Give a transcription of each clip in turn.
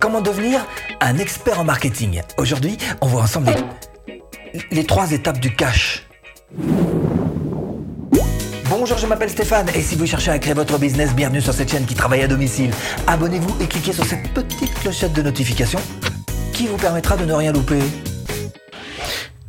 Comment devenir un expert en marketing Aujourd'hui, on voit ensemble les, trois étapes du cash. Bonjour, je m'appelle Stéphane et si vous cherchez à créer votre business, bienvenue sur cette chaîne qui travaille à domicile. Abonnez-vous et cliquez sur cette petite clochette de notification qui vous permettra de ne rien louper.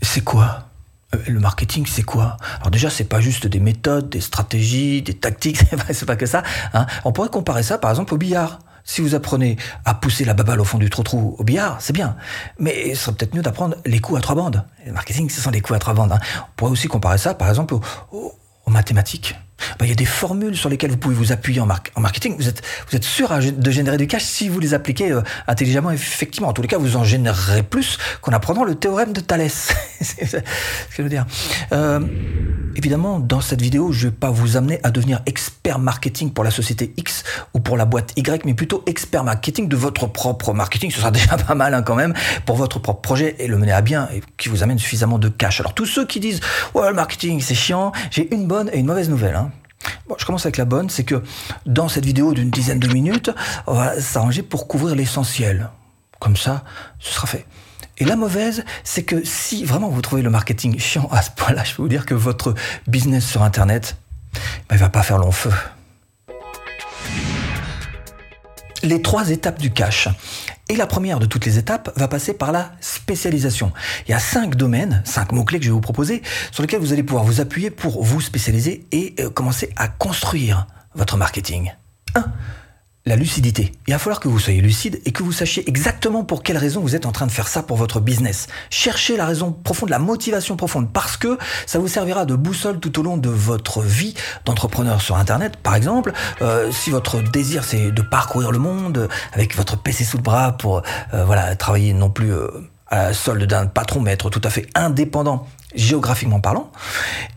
C'est quoi? Euh, le marketing, c'est quoi? Alors déjà, c'est pas juste des méthodes, des stratégies, des tactiques, c'est pas, que ça. Hein. On pourrait comparer ça, par exemple, au billard. Si vous apprenez à pousser la baballe au fond du trou-trou au billard, c'est bien. Mais ce serait peut-être mieux d'apprendre les coups à trois bandes. Le marketing, ce sont les coups à trois bandes. Hein. On pourrait aussi comparer ça, par exemple, aux, mathématiques. Ben, il y a des formules sur lesquelles vous pouvez vous appuyer en, marketing. Vous êtes, sûr de générer du cash si vous les appliquez euh, intelligemment, effectivement. En tous les cas, vous en générerez plus qu'en apprenant le théorème de Thalès. c'est ce que je veux dire. Euh, Évidemment, dans cette vidéo, je ne vais pas vous amener à devenir expert marketing pour la société X ou pour la boîte Y, mais plutôt expert marketing de votre propre marketing. Ce sera déjà pas mal hein, quand même pour votre propre projet et le mener à bien et qui vous amène suffisamment de cash. Alors tous ceux qui disent ouais le marketing c'est chiant, j'ai une bonne et une mauvaise nouvelle. Hein. Bon, je commence avec la bonne, c'est que dans cette vidéo d'une dizaine de minutes, on va s'arranger pour couvrir l'essentiel. Comme ça, ce sera fait. Et la mauvaise, c'est que si vraiment vous trouvez le marketing chiant à ce point-là, je peux vous dire que votre business sur Internet, ben, il va pas faire long feu. Les trois étapes du cash. Et la première de toutes les étapes va passer par la spécialisation. Il y a cinq domaines, cinq mots-clés que je vais vous proposer, sur lesquels vous allez pouvoir vous appuyer pour vous spécialiser et euh, commencer à construire votre marketing. 1 la lucidité. Il va falloir que vous soyez lucide et que vous sachiez exactement pour quelle raison vous êtes en train de faire ça pour votre business. Cherchez la raison profonde, la motivation profonde, parce que ça vous servira de boussole tout au long de votre vie d'entrepreneur sur Internet. Par exemple, euh, si votre désir c'est de parcourir le monde avec votre PC sous le bras pour euh, travailler non plus euh, à la solde d'un patron, mais être tout à fait indépendant géographiquement parlant,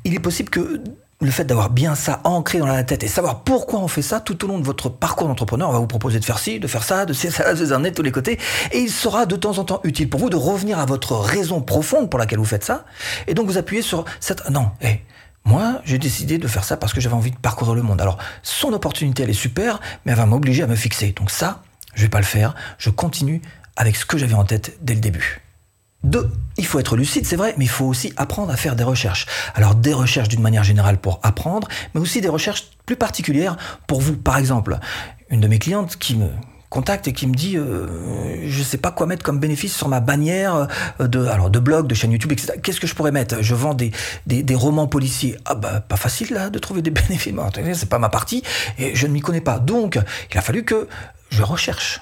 il est possible que le fait d'avoir bien ça ancré dans la tête et savoir pourquoi on fait ça tout au long de votre parcours d'entrepreneur, on va vous proposer de faire ci, de faire ça, de ça, de ça, de tous les côtés, et il sera de temps en temps utile pour vous de revenir à votre raison profonde pour laquelle vous faites ça, et donc vous appuyez sur cette... Non, hé, moi, j'ai décidé de faire ça parce que j'avais envie de parcourir le monde. Alors, son opportunité, elle est super, mais elle va m'obliger à me fixer. Donc ça, je vais pas le faire, je continue avec ce que j'avais en tête dès le début. Deux, il faut être lucide, c'est vrai, mais il faut aussi apprendre à faire des recherches. Alors des recherches d'une manière générale pour apprendre, mais aussi des recherches plus particulières pour vous. Par exemple, une de mes clientes qui me contacte et qui me dit euh, je sais pas quoi mettre comme bénéfice sur ma bannière euh, de alors de blog, de chaîne YouTube, etc. Qu'est-ce que je pourrais mettre? Je vends des, des, des, romans policiers. Ah bah pas facile là de trouver des bénéfices. C'est pas ma partie et je ne m'y connais pas. Donc il a fallu que je recherche.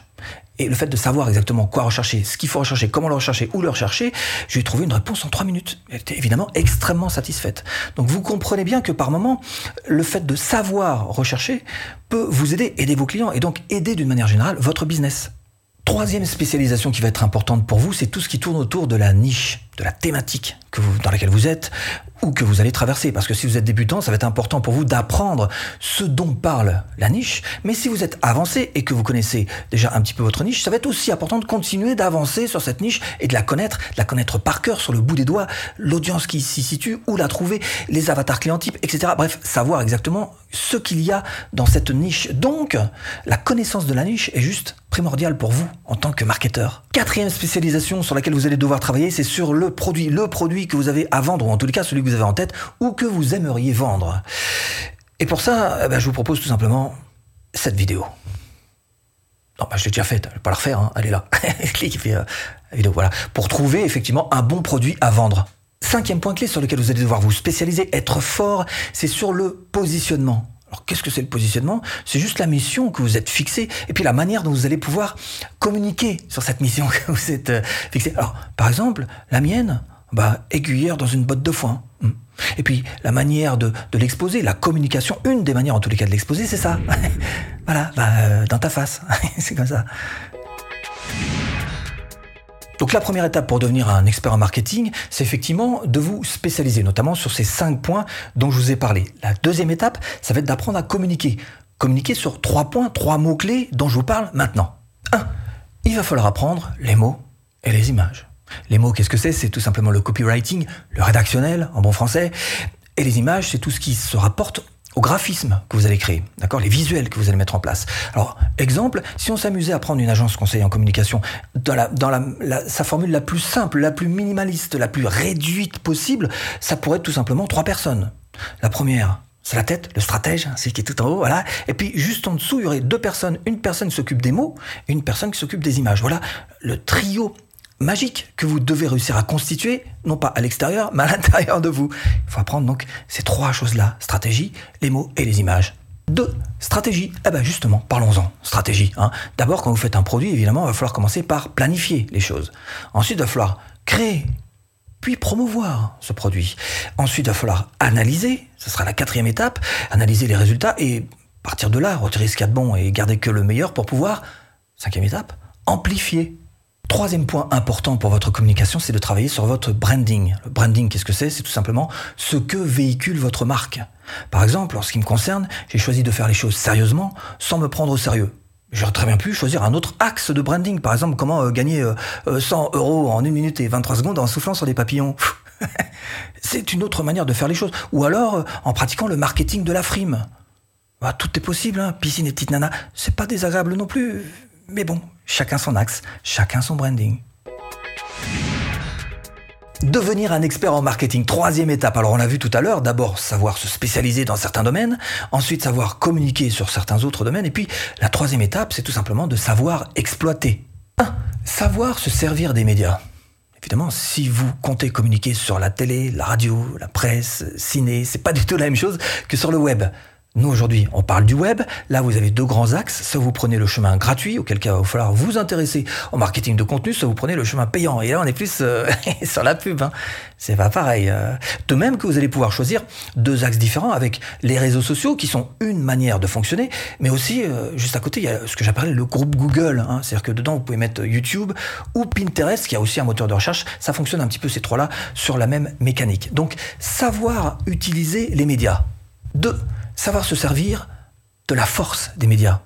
Et le fait de savoir exactement quoi rechercher, ce qu'il faut rechercher, comment le rechercher, où le rechercher, je lui ai trouvé une réponse en trois minutes. Elle était évidemment extrêmement satisfaite. Donc vous comprenez bien que par moment, le fait de savoir rechercher peut vous aider, aider vos clients et donc aider d'une manière générale votre business. Troisième spécialisation qui va être importante pour vous, c'est tout ce qui tourne autour de la niche, de la thématique que vous, dans laquelle vous êtes, ou que vous allez traverser. Parce que si vous êtes débutant, ça va être important pour vous d'apprendre ce dont parle la niche. Mais si vous êtes avancé et que vous connaissez déjà un petit peu votre niche, ça va être aussi important de continuer d'avancer sur cette niche et de la connaître, de la connaître par cœur, sur le bout des doigts, l'audience qui s'y situe, où la trouver, les avatars client types, etc. Bref, savoir exactement ce qu'il y a dans cette niche. Donc, la connaissance de la niche est juste primordiale pour vous en tant que marketeur. Quatrième spécialisation sur laquelle vous allez devoir travailler, c'est sur le produit. Le produit que vous avez à vendre, ou en tous les cas celui que vous avez en tête, ou que vous aimeriez vendre. Et pour ça, eh ben, je vous propose tout simplement cette vidéo. Non, bah, je l'ai déjà faite, je vais pas la refaire, hein. elle est là. Clique euh, vidéo, voilà. Pour trouver effectivement un bon produit à vendre. Cinquième point clé sur lequel vous allez devoir vous spécialiser, être fort, c'est sur le positionnement. Alors qu'est-ce que c'est le positionnement? C'est juste la mission que vous êtes fixée et puis la manière dont vous allez pouvoir communiquer sur cette mission que vous êtes euh, fixée. Alors par exemple, la mienne, bah, aiguillère dans une botte de foin. Hmm. Et puis la manière de, de l'exposer, la communication, une des manières en tous les cas de l'exposer, c'est ça. voilà, bah, euh, dans ta face. c'est comme ça. Donc la première étape pour devenir un expert en marketing, c'est effectivement de vous spécialiser, notamment sur ces cinq points dont je vous ai parlé. La deuxième étape, ça va être d'apprendre à communiquer. Communiquer sur trois points, trois mots-clés dont je vous parle maintenant. 1. Il va falloir apprendre les mots et les images. Les mots, qu'est-ce que c'est? C'est tout simplement le copywriting, le rédactionnel en bon français. Et les images, c'est tout ce qui se rapporte au graphisme que vous allez créer, d'accord, les visuels que vous allez mettre en place. Alors, exemple, si on s'amusait à prendre une agence conseil en communication dans, la, dans la, sa formule la plus simple, la plus minimaliste, la plus réduite possible, ça pourrait être tout simplement trois personnes. La première, c'est la tête, le stratège, hein, celui qui est tout en haut, voilà. Et puis juste en dessous, il y aurait deux personnes. Une personne s'occupe des mots une personne qui s'occupe des images. Voilà le trio magique que vous devez réussir à constituer, non pas à l'extérieur, mais à l'intérieur de vous. Il faut apprendre donc ces trois choses-là, stratégie, les mots et les images. Deux, stratégie. Eh ben justement, parlons-en, stratégie. Hein. D'abord, quand vous faites un produit, évidemment, il va falloir commencer par planifier les choses. Ensuite, il va falloir créer, puis promouvoir ce produit. Ensuite, il va falloir analyser, ce sera la quatrième étape, analyser les résultats et partir de là, retirer ce qu'il y a de bon et garder que le meilleur pour pouvoir, cinquième étape, amplifier Troisième point important pour votre communication, c'est de travailler sur votre branding. Le branding, qu'est-ce que c'est? C'est tout simplement ce que véhicule votre marque. Par exemple, en ce qui me concerne, j'ai choisi de faire les choses sérieusement sans me prendre au sérieux. J'aurais très bien pu choisir un autre axe de branding. Par exemple, comment euh, gagner 100 euh, euh, euros en 1 minute et 23 secondes en soufflant sur des papillons. c'est une autre manière de faire les choses. Ou alors en pratiquant le marketing de la frime. Bah, tout est possible, hein. piscine et petite nana. C'est pas désagréable non plus. Mais bon, chacun son axe, chacun son branding. Devenir un expert en marketing, troisième étape. Alors on l'a vu tout à l'heure, d'abord savoir se spécialiser dans certains domaines, ensuite savoir communiquer sur certains autres domaines, et puis la troisième étape, c'est tout simplement de savoir exploiter. Savoir se servir des médias. Évidemment, si vous comptez communiquer sur la télé, la radio, la presse, ciné, c'est pas du tout la même chose que sur le web. Nous, aujourd'hui, on parle du web. Là, vous avez deux grands axes. Soit vous prenez le chemin gratuit, auquel cas il va falloir vous intéresser au marketing de contenu, soit vous prenez le chemin payant. Et là, on est plus euh, sur la pub. Hein. C'est pas pareil. Euh. De même que vous allez pouvoir choisir deux axes différents avec les réseaux sociaux, qui sont une manière de fonctionner, mais aussi, euh, juste à côté, il y a ce que j'appelle le groupe Google. Hein. C'est-à-dire que dedans, vous pouvez mettre YouTube ou Pinterest, qui a aussi un moteur de recherche. Ça fonctionne un petit peu, ces trois-là, sur la même mécanique. Donc, savoir utiliser les médias. Deux, savoir se servir de la force des médias.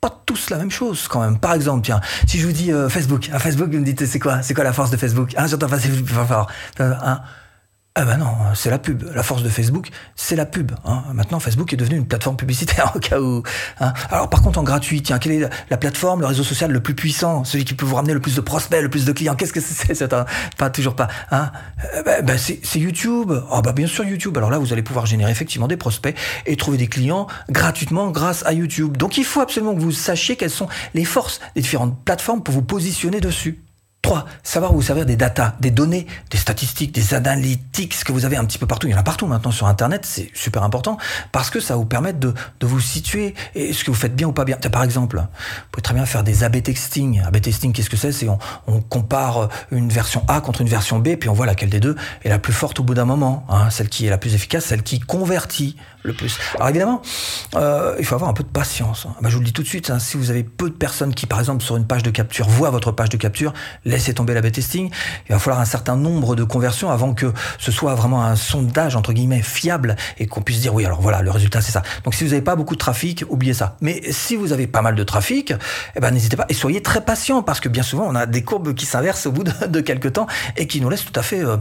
Pas tous la même chose quand même. Par exemple, tiens, si je vous dis euh, Facebook, un Facebook, vous me dites c'est quoi C'est quoi la force de Facebook? Ah, j'entends pas Facebook, hein ah ben non, c'est la pub. La force de Facebook, c'est la pub. Hein. Maintenant, Facebook est devenu une plateforme publicitaire au cas où. Hein. Alors par contre, en gratuit, tiens, quelle est la plateforme, le réseau social le plus puissant, celui qui peut vous ramener le plus de prospects, le plus de clients? Qu'est-ce que c'est pas toujours pas. Hein? Euh, ben, ben, c'est YouTube. Ah bah bien sûr YouTube. Alors là, vous allez pouvoir générer effectivement des prospects et trouver des clients gratuitement grâce à YouTube. Donc il faut absolument que vous sachiez quelles sont les forces des différentes plateformes pour vous positionner dessus. 3. Savoir vous servir des datas, des données, des statistiques, des analytics que vous avez un petit peu partout. Il y en a partout maintenant sur Internet, c'est super important parce que ça vous permettre de, de vous situer et ce que vous faites bien ou pas bien. Par exemple, vous pouvez très bien faire des A-B testing. A-B testing, qu'est-ce que c'est? C'est on, on, compare une version A contre une version B, puis on voit laquelle des deux est la plus forte au bout d'un moment. Hein, celle qui est la plus efficace, celle qui convertit le plus. Alors évidemment, euh, il faut avoir un peu de patience. Hein. Bah, je vous le dis tout de suite, hein, si vous avez peu de personnes qui, par exemple, sur une page de capture, voient votre page de capture, laissez tomber la testing. Il va falloir un certain nombre de conversions avant que ce soit vraiment un sondage, entre guillemets, fiable et qu'on puisse dire, oui, alors voilà, le résultat, c'est ça. Donc si vous n'avez pas beaucoup de trafic, oubliez ça. Mais si vous avez pas mal de trafic, eh ben, n'hésitez pas et soyez très patient parce que bien souvent, on a des courbes qui s'inversent au bout de, quelques temps et qui nous laissent tout à fait euh,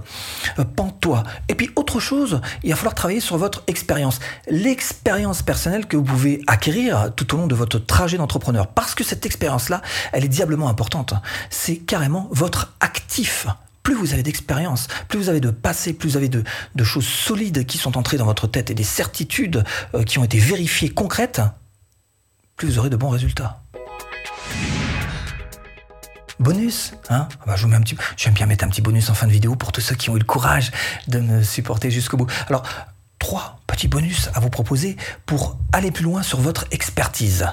pantois. Et puis, autre chose, il va falloir travailler sur votre expérience l'expérience personnelle que vous pouvez acquérir tout au long de votre trajet d'entrepreneur. Parce que cette expérience-là, elle est diablement importante. C'est carrément votre actif plus vous avez d'expérience, plus vous avez de passé, plus vous avez de, choses solides qui sont entrées dans votre tête et des certitudes euh, qui ont été vérifiées concrètes, plus vous aurez de bons résultats. Bonus, hein? Ah bah, j'aime bien mettre un petit bonus en fin de vidéo pour tous ceux qui ont eu le courage de me supporter jusqu'au bout. Alors, trois petits bonus à vous proposer pour aller plus loin sur votre expertise.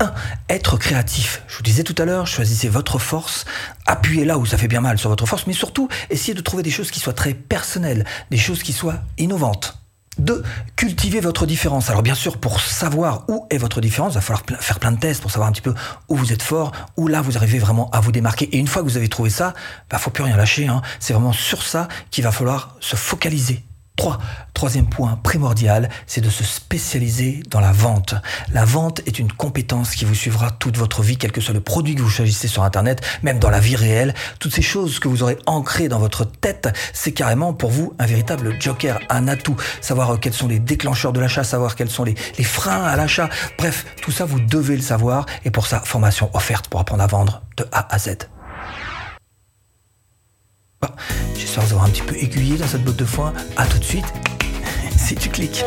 1. Être créatif. Je vous disais tout à l'heure, choisissez votre force, appuyez là où ça fait bien mal sur votre force, mais surtout, essayez de trouver des choses qui soient très personnelles, des choses qui soient innovantes. 2. Cultivez votre différence. Alors bien sûr, pour savoir où est votre différence, il va falloir faire plein de tests pour savoir un petit peu où vous êtes fort, où là vous arrivez vraiment à vous démarquer. Et une fois que vous avez trouvé ça, bah faut plus rien lâcher. Hein. C'est vraiment sur ça qu'il va falloir se focaliser 3. Troisième point primordial, c'est de se spécialiser dans la vente. La vente est une compétence qui vous suivra toute votre vie, quel que soit le produit que vous choisissez sur Internet, même dans la vie réelle. Toutes ces choses que vous aurez ancrées dans votre tête, c'est carrément pour vous un véritable joker, un atout. Savoir quels sont les déclencheurs de l'achat, savoir quels sont les, les freins à l'achat. Bref, tout ça, vous devez le savoir. Et pour ça, formation offerte pour apprendre à vendre de A à Z. J'espère vous avoir un petit peu aiguillé dans cette botte de foin. À tout de suite si tu cliques.